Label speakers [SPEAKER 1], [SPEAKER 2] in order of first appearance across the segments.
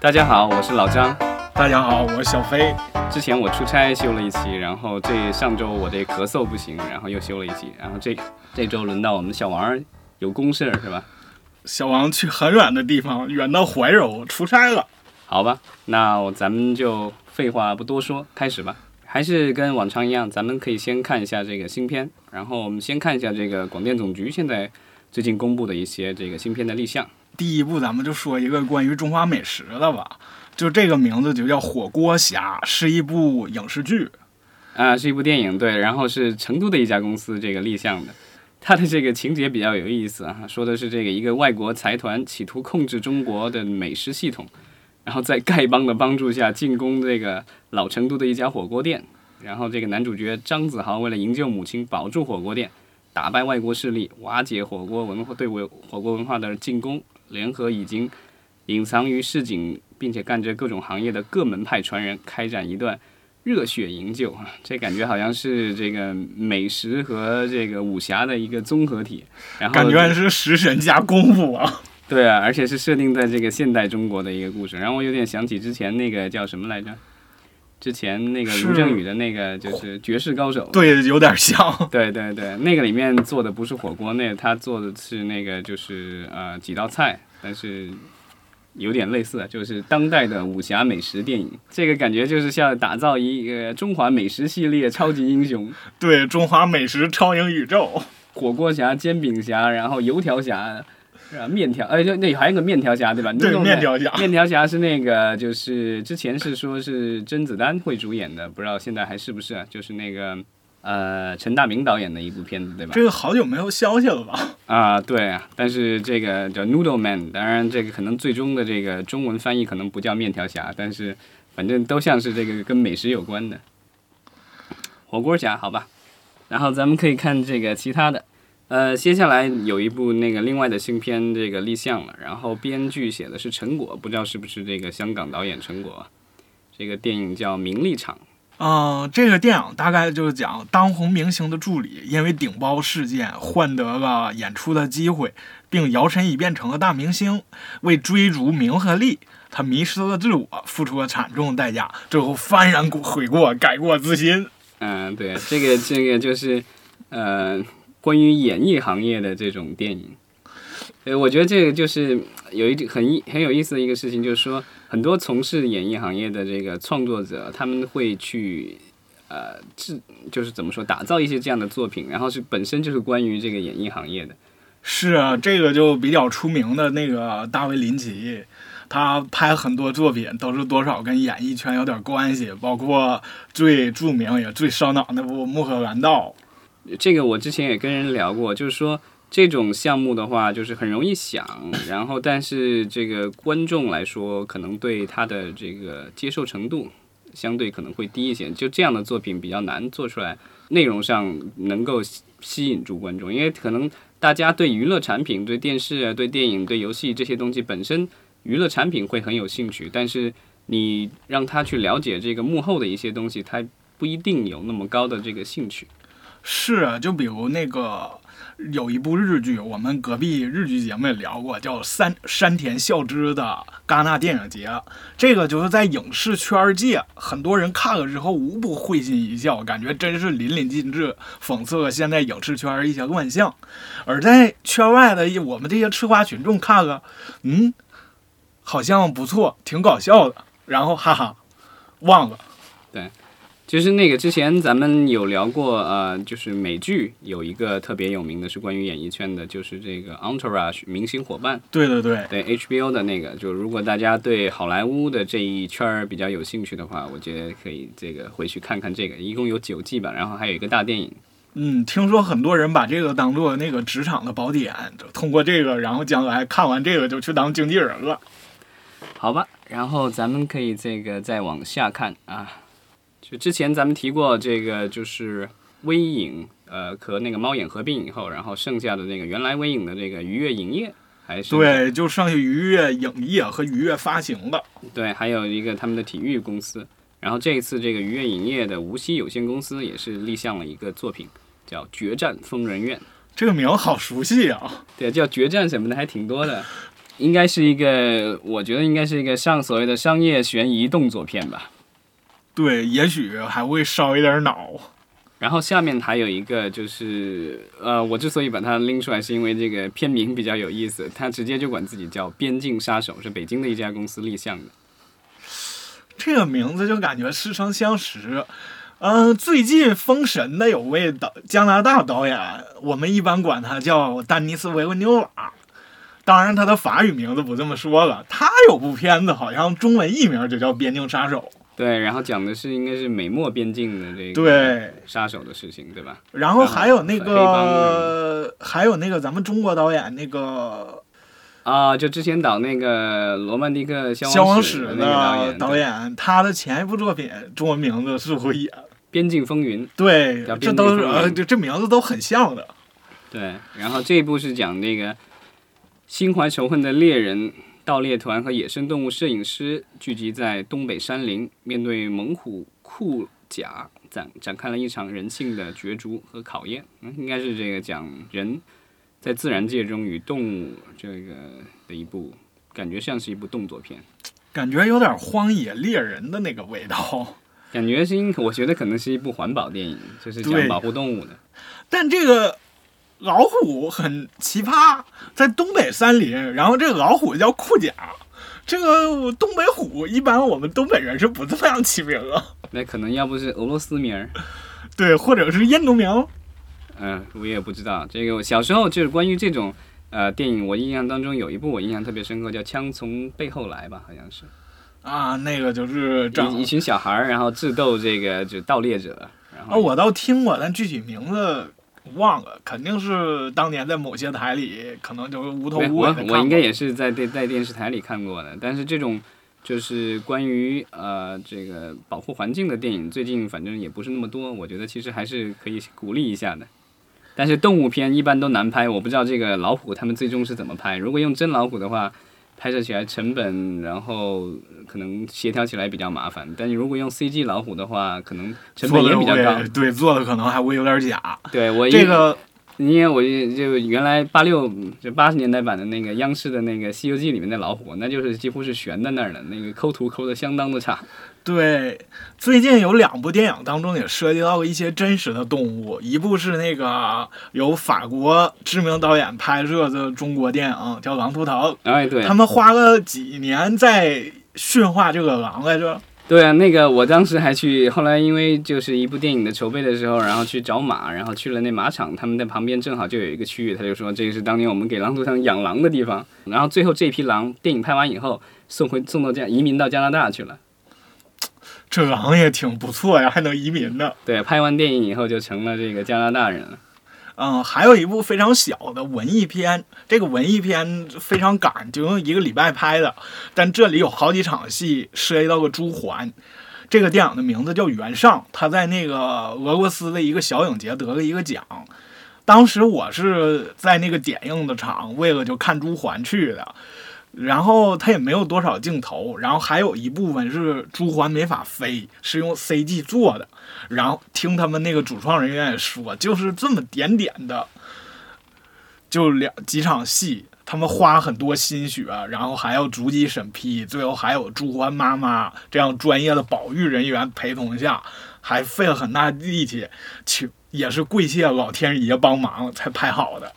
[SPEAKER 1] 大家好，我是老张。
[SPEAKER 2] 大家好，我是小飞。
[SPEAKER 1] 之前我出差休了一期，然后这上周我这咳嗽不行，然后又休了一期，然后这这周轮到我们小王有公事是吧？
[SPEAKER 2] 小王去很远的地方，远到怀柔出差了。
[SPEAKER 1] 好吧，那我咱们就废话不多说，开始吧。还是跟往常一样，咱们可以先看一下这个新片，然后我们先看一下这个广电总局现在最近公布的一些这个新片的立项。
[SPEAKER 2] 第一部，咱们就说一个关于中华美食的吧，就这个名字就叫《火锅侠》，是一部影视剧，
[SPEAKER 1] 啊，是一部电影，对，然后是成都的一家公司这个立项的，它的这个情节比较有意思啊，说的是这个一个外国财团企图控制中国的美食系统。然后在丐帮的帮助下进攻这个老成都的一家火锅店，然后这个男主角张子豪为了营救母亲，保住火锅店，打败外国势力，瓦解火锅文化对火火锅文化的进攻，联合已经隐藏于市井并且干着各种行业的各门派传人，开展一段热血营救啊！这感觉好像是这个美食和这个武侠的一个综合体，然后
[SPEAKER 2] 感觉是食神加功夫啊。
[SPEAKER 1] 对啊，而且是设定在这个现代中国的一个故事，然后我有点想起之前那个叫什么来着？之前那个卢正雨的那个就是绝世高手，
[SPEAKER 2] 对，有点像。
[SPEAKER 1] 对对对，那个里面做的不是火锅，那他做的是那个就是呃几道菜，但是有点类似，就是当代的武侠美食电影。这个感觉就是像打造一个中华美食系列超级英雄，
[SPEAKER 2] 对，中华美食超英宇宙，
[SPEAKER 1] 火锅侠、煎饼侠，然后油条侠。是啊，面条，哎，就那还有个面条侠，对吧？
[SPEAKER 2] 对，面条侠。
[SPEAKER 1] 面条侠是那个，就是之前是说是甄子丹会主演的，不知道现在还是不是？啊就是那个，呃，陈大明导演的一部片子，对吧？
[SPEAKER 2] 这个好久没有消息了吧？
[SPEAKER 1] 啊，对，但是这个叫 Noodle Man，当然这个可能最终的这个中文翻译可能不叫面条侠，但是反正都像是这个跟美食有关的火锅侠，好吧？然后咱们可以看这个其他的。呃，接下来有一部那个另外的新片，这个立项了，然后编剧写的是陈果，不知道是不是这个香港导演陈果。这个电影叫《名利场》。
[SPEAKER 2] 嗯，这个电影大概就是讲当红明星的助理因为顶包事件换得了演出的机会，并摇身一变成了大明星。为追逐名和利，他迷失了自我，付出了惨重代价，最后幡然悔过，改过自新。
[SPEAKER 1] 嗯，对，这个这个就是，呃。关于演艺行业的这种电影，呃，我觉得这个就是有一很很有意思的一个事情，就是说很多从事演艺行业的这个创作者，他们会去呃制，就是怎么说，打造一些这样的作品，然后是本身就是关于这个演艺行业的。
[SPEAKER 2] 是啊，这个就比较出名的那个大卫林奇，他拍很多作品都是多少跟演艺圈有点关系，包括最著名也最烧脑那部《穆赫兰道》。
[SPEAKER 1] 这个我之前也跟人聊过，就是说这种项目的话，就是很容易想，然后但是这个观众来说，可能对他的这个接受程度相对可能会低一些。就这样的作品比较难做出来，内容上能够吸引住观众，因为可能大家对娱乐产品、对电视、对电影、对游戏这些东西本身，娱乐产品会很有兴趣，但是你让他去了解这个幕后的一些东西，他不一定有那么高的这个兴趣。
[SPEAKER 2] 是啊，就比如那个有一部日剧，我们隔壁日剧节目也聊过，叫山山田孝之的戛纳电影节。这个就是在影视圈界，很多人看了之后无不会心一笑，感觉真是淋漓尽致，讽刺了现在影视圈一些乱象。而在圈外的我们这些吃瓜群众看了，嗯，好像不错，挺搞笑的，然后哈哈，忘了。
[SPEAKER 1] 对。就是那个之前咱们有聊过，呃，就是美剧有一个特别有名的是关于演艺圈的，就是这个《Entourage》明星伙伴。
[SPEAKER 2] 对对对，
[SPEAKER 1] 对 HBO 的那个，就如果大家对好莱坞的这一圈儿比较有兴趣的话，我觉得可以这个回去看看这个，一共有九季吧，然后还有一个大电影。
[SPEAKER 2] 嗯，听说很多人把这个当做那个职场的宝典，通过这个，然后将来看完这个就去当经纪人了。
[SPEAKER 1] 好吧，然后咱们可以这个再往下看啊。就之前咱们提过这个，就是微影，呃，和那个猫眼合并以后，然后剩下的那个原来微影的这个愉悦影业，还是
[SPEAKER 2] 对，就剩下愉悦影业和愉悦发行的，
[SPEAKER 1] 对，还有一个他们的体育公司。然后这一次这个愉悦影业的无锡有限公司也是立项了一个作品，叫《决战疯人院》。
[SPEAKER 2] 这个名好熟悉啊！
[SPEAKER 1] 对，叫《决战》什么的还挺多的。应该是一个，我觉得应该是一个上所谓的商业悬疑动作片吧。
[SPEAKER 2] 对，也许还会烧一点脑。
[SPEAKER 1] 然后下面还有一个就是，呃，我之所以把它拎出来，是因为这个片名比较有意思，它直接就管自己叫“边境杀手”，是北京的一家公司立项的。
[SPEAKER 2] 这个名字就感觉似曾相识。嗯、最近《封神》的有位导加拿大导演，我们一般管他叫丹尼斯·维文纽瓦。当然，他的法语名字不这么说了。他有部片子，好像中文译名就叫《边境杀手
[SPEAKER 1] 对，然后讲的是应该是美墨边境的这》。个
[SPEAKER 2] 对，
[SPEAKER 1] 杀手的事情，对吧？
[SPEAKER 2] 然后还有那个，还有那个咱们中国导演那个
[SPEAKER 1] 啊，就之前导那个《罗曼蒂克消
[SPEAKER 2] 消亡史
[SPEAKER 1] 那个导演，
[SPEAKER 2] 导演，他的前一部作品中文名字是不是也？
[SPEAKER 1] 边境风云》。
[SPEAKER 2] 对，这都是呃，这这名字都很像的。
[SPEAKER 1] 对，然后这一部是讲那个心怀仇恨的猎人、盗猎团和野生动物摄影师聚集在东北山林，面对猛虎酷甲，展展开了一场人性的角逐和考验。嗯，应该是这个讲人在自然界中与动物这个的一部，感觉像是一部动作片。
[SPEAKER 2] 感觉有点荒野猎人的那个味道。
[SPEAKER 1] 感觉是应，我觉得可能是一部环保电影，就是讲保护动物的。
[SPEAKER 2] 但这个老虎很奇葩，在东北山林，然后这个老虎叫库甲。这个东北虎一般我们东北人是不这么样起名啊，
[SPEAKER 1] 那可能要不是俄罗斯名儿，
[SPEAKER 2] 对，或者是印度名。
[SPEAKER 1] 嗯，我也不知道。这个我小时候就是关于这种呃电影，我印象当中有一部我印象特别深刻，叫《枪从背后来》吧，好像是
[SPEAKER 2] 啊，那个就是长
[SPEAKER 1] 一一群小孩儿，然后智斗这个就盗猎者，然
[SPEAKER 2] 啊，我倒听过，但具体名字忘了，肯定是当年在某些台里可能就无头无尾。
[SPEAKER 1] 我应该也是在电在电视台里看过的，但是这种。就是关于呃这个保护环境的电影，最近反正也不是那么多，我觉得其实还是可以鼓励一下的。但是动物片一般都难拍，我不知道这个老虎他们最终是怎么拍。如果用真老虎的话，拍摄起来成本，然后可能协调起来比较麻烦。但你如果用 CG 老虎的话，可能成本也比较高。
[SPEAKER 2] 对，做的可能还会有点假。
[SPEAKER 1] 对我一
[SPEAKER 2] 这个
[SPEAKER 1] 因为我就原来八六就八十年代版的那个央视的那个《西游记》里面的老虎，那就是几乎是悬在那儿的，那个抠图抠的相当的差。
[SPEAKER 2] 对，最近有两部电影当中也涉及到一些真实的动物，一部是那个由法国知名导演拍摄的中国电影，叫《狼图腾》，
[SPEAKER 1] 哎，对
[SPEAKER 2] 他，们花了几年在驯化这个狼来着。
[SPEAKER 1] 对啊，那个我当时还去，后来因为就是一部电影的筹备的时候，然后去找马，然后去了那马场，他们在旁边正好就有一个区域，他就说这个是当年我们给狼图腾养狼的地方。然后最后这批狼电影拍完以后送回送到加移民到加拿大去了。
[SPEAKER 2] 这狼也挺不错呀，还能移民呢。
[SPEAKER 1] 对，拍完电影以后就成了这个加拿大人了。
[SPEAKER 2] 嗯，还有一部非常小的文艺片，这个文艺片非常赶，就用一个礼拜拍的，但这里有好几场戏涉及到个朱环。这个电影的名字叫《袁尚》，他在那个俄罗斯的一个小影节得了一个奖。当时我是在那个点映的场，为了就看朱环去的。然后它也没有多少镜头，然后还有一部分是朱鹮没法飞，是用 CG 做的。然后听他们那个主创人员也说，就是这么点点的，就两几场戏，他们花很多心血，然后还要逐级审批，最后还有朱鹮妈妈这样专业的保育人员陪同下，还费了很大力气，去也是跪谢老天爷帮忙才拍好的。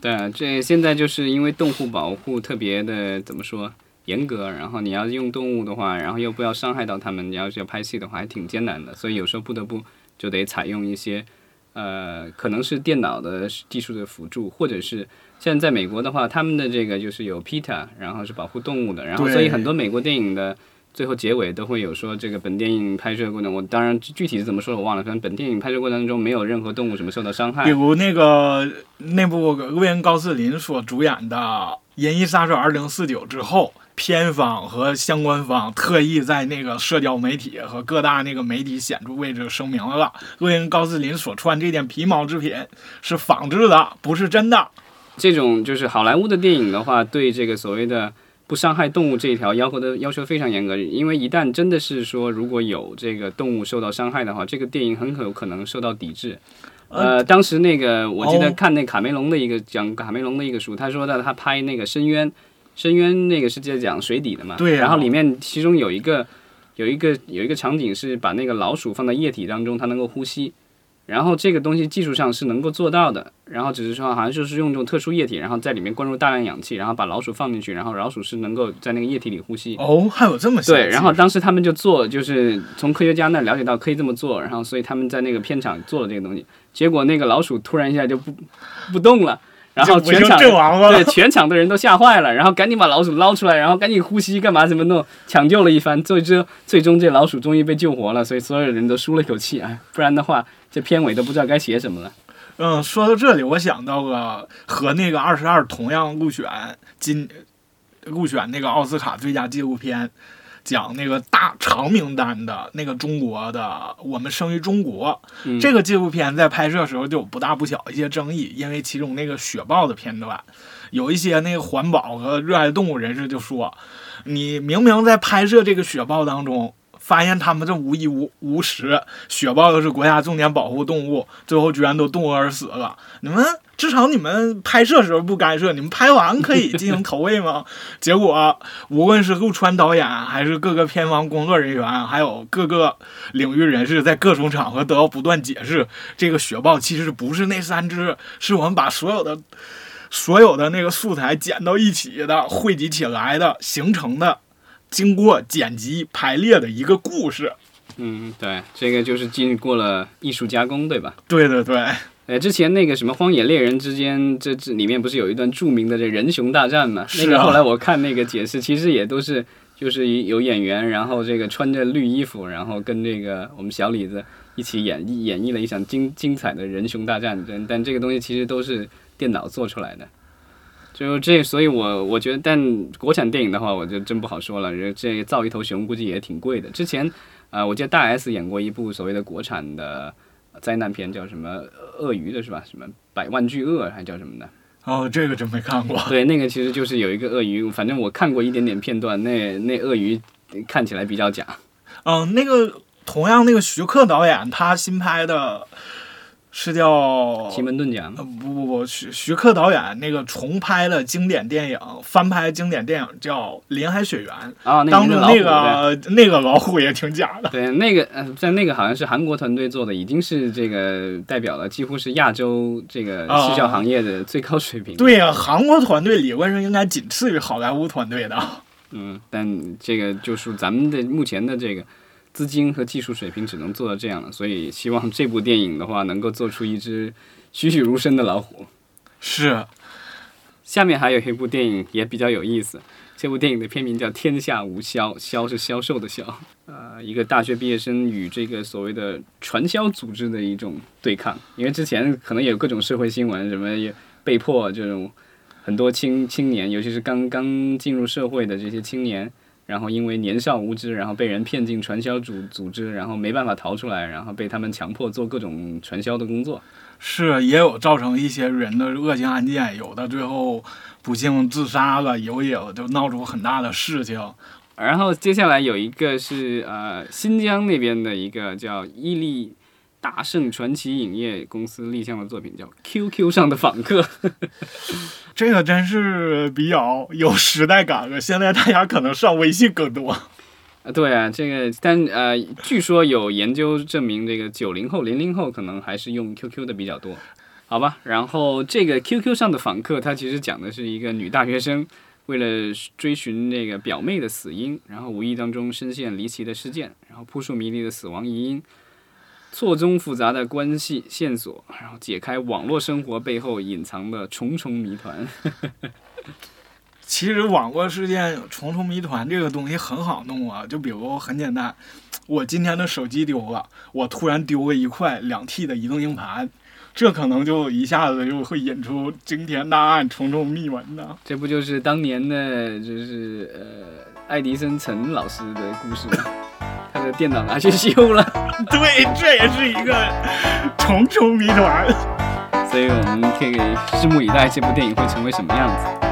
[SPEAKER 1] 对啊，这现在就是因为动物保护特别的怎么说严格，然后你要用动物的话，然后又不要伤害到它们，你要是要拍戏的话，还挺艰难的，所以有时候不得不就得采用一些呃，可能是电脑的技术的辅助，或者是现在在美国的话，他们的这个就是有 PETA，然后是保护动物的，然后所以很多美国电影的。最后结尾都会有说这个本电影拍摄过程，我当然具体是怎么说的我忘了，反正本电影拍摄过程中没有任何动物什么受到伤害
[SPEAKER 2] 比。如那个那部瑞恩·高斯林所主演的《银翼杀手2049》之后，片方和相关方特意在那个社交媒体和各大那个媒体显著位置声明了，瑞恩·高斯林所穿这件皮毛制品是仿制的，不是真的。
[SPEAKER 1] 这种就是好莱坞的电影的话，对这个所谓的不伤害动物这一条要求的要求非常严格，因为一旦真的是说如果有这个动物受到伤害的话，这个电影很有可能受到抵制。呃，当时那个我记得
[SPEAKER 2] 哦
[SPEAKER 1] 看那卡梅隆的一个讲卡梅隆的一个书，他说的他拍那个《深渊》，深渊那个是在讲水底的嘛，
[SPEAKER 2] 对呀
[SPEAKER 1] 然后里面其中有一个有一个有一个场景是把那个老鼠放在液体当中，它能够呼吸。然后这个东西技术上是能够做到的，然后只是说好像就是用这种特殊液体，然后在里面灌入大量氧气，然后把老鼠放进去，然后老鼠是能够在那个液体里呼吸。
[SPEAKER 2] 哦，还有这么细
[SPEAKER 1] 对，然后当时他们就做，就是从科学家那儿了解到可以这么做，然后所以他们在那个片场做了这个东西，结果那个老鼠突然一下就不不动了，然后全场对全场的人都吓坏了，然后赶紧把老鼠捞出来，然后赶紧呼吸干嘛怎么弄，抢救了一番，最终最终这老鼠终于被救活了，所以所有人都舒了一口气，哎，不然的话这片尾都不知道该写什么了。
[SPEAKER 2] 嗯，说到这里，我想到了和那个二十二同样入选今入选那个奥斯卡最佳纪录片，讲那个大长名单的那个中国的《我们生于中国》
[SPEAKER 1] 嗯
[SPEAKER 2] 这个纪录片在拍摄时候就有不大不小一些争议，因为其中那个雪豹的片段，有一些那个环保和热爱动物人士就说，你明明在拍摄这个雪豹当中。发现他们这无一无无实，雪豹又是国家重点保护动物，最后居然都冻饿而死了。你们至少你们拍摄时候不干涉，你们拍完可以进行投喂吗？结果无论是陆川导演，还是各个片方工作人员，还有各个领域人士，在各种场合都要不断解释，这个雪豹其实不是那三只，是我们把所有的所有的那个素材剪到一起的，汇集起来的，形成的。经过剪辑排列的一个故事，
[SPEAKER 1] 嗯，对，这个就是经过了艺术加工，对吧？
[SPEAKER 2] 对对对，
[SPEAKER 1] 呃，之前那个什么《荒野猎人》之间，这这里面不是有一段著名的这人熊大战嘛？
[SPEAKER 2] 是啊
[SPEAKER 1] 那个后来我看那个解释，其实也都是就是有演员，然后这个穿着绿衣服，然后跟这个我们小李子一起演绎演绎了一场精精彩的人熊大战。但但这个东西其实都是电脑做出来的。就这，所以我我觉得，但国产电影的话，我就真不好说了。这这造一头熊估计也挺贵的。之前，呃，我记得大 S 演过一部所谓的国产的灾难片，叫什么鳄鱼的是吧？什么百万巨鳄还叫什么的？
[SPEAKER 2] 哦，这个真没看过。
[SPEAKER 1] 对，那个其实就是有一个鳄鱼，反正我看过一点点片段，那那鳄鱼看起来比较假。
[SPEAKER 2] 嗯，那个同样那个徐克导演他新拍的，是叫
[SPEAKER 1] 奇门遁甲
[SPEAKER 2] 吗不不不，徐徐克导演那个重拍的经典电影，翻拍经典电影叫《林海雪原》，
[SPEAKER 1] 啊，那
[SPEAKER 2] 当中那
[SPEAKER 1] 个
[SPEAKER 2] 那个老虎也挺假的。
[SPEAKER 1] 对，那个呃，在那个好像是韩国团队做的，已经是这个代表了几乎是亚洲这个
[SPEAKER 2] 啊
[SPEAKER 1] 视效行业的最高水平。
[SPEAKER 2] 对呀、韩国团队理论上应该仅次于好莱坞团队的。
[SPEAKER 1] 嗯，但这个就是咱们的目前的这个资金和技术水平只能做到这样了，所以希望这部电影的话能够做出一只栩栩如生的老虎。
[SPEAKER 2] 是，
[SPEAKER 1] 下面还有一部电影也比较有意思，这部电影的片名叫《天下无销》，销是销售的销。呃，一个大学毕业生与这个所谓的传销组织的一种对抗，因为之前可能有各种社会新闻，什么也被迫这种很多青青年，尤其是刚刚进入社会的这些青年，然后因为年少无知，然后被人骗进传销组组织，然后没办法逃出来，然后被他们强迫做各种传销的工作。
[SPEAKER 2] 是也有造成一些人的恶性案件，有的最后不幸自杀了，有也有就闹出很大的事情。
[SPEAKER 1] 然后接下来有一个是呃新疆那边的一个叫伊利大圣传奇影业公司立项的作品，叫《QQ 上的访客》。
[SPEAKER 2] 这个真是比较有时代感了。现在大家可能上微信更多。
[SPEAKER 1] 啊，对啊，这个但呃，据说有研究证明，这个九零后、零零后可能还是用 QQ 的比较多，好吧？然后这个 QQ 上的访客，它其实讲的是一个女大学生为了追寻那个表妹的死因，然后无意当中深陷离奇的事件，然后扑朔迷离的死亡疑因，错综复杂的关系线索，然后解开网络生活背后隐藏的重重谜团。
[SPEAKER 2] 其实网络事件重重谜团这个东西很好弄啊，就比如很简单，我今天的手机丢了，我突然丢了一块两 T 的移动硬盘，这可能就一下子就会引出惊天大案、重重秘闻呢。
[SPEAKER 1] 这不就是当年的，就是呃爱迪生陈老师的故事吗？电脑拿去修了。
[SPEAKER 2] 对，这也是一个重重谜团。
[SPEAKER 1] 所以我们可以拭目以待，这部电影会成为什么样子。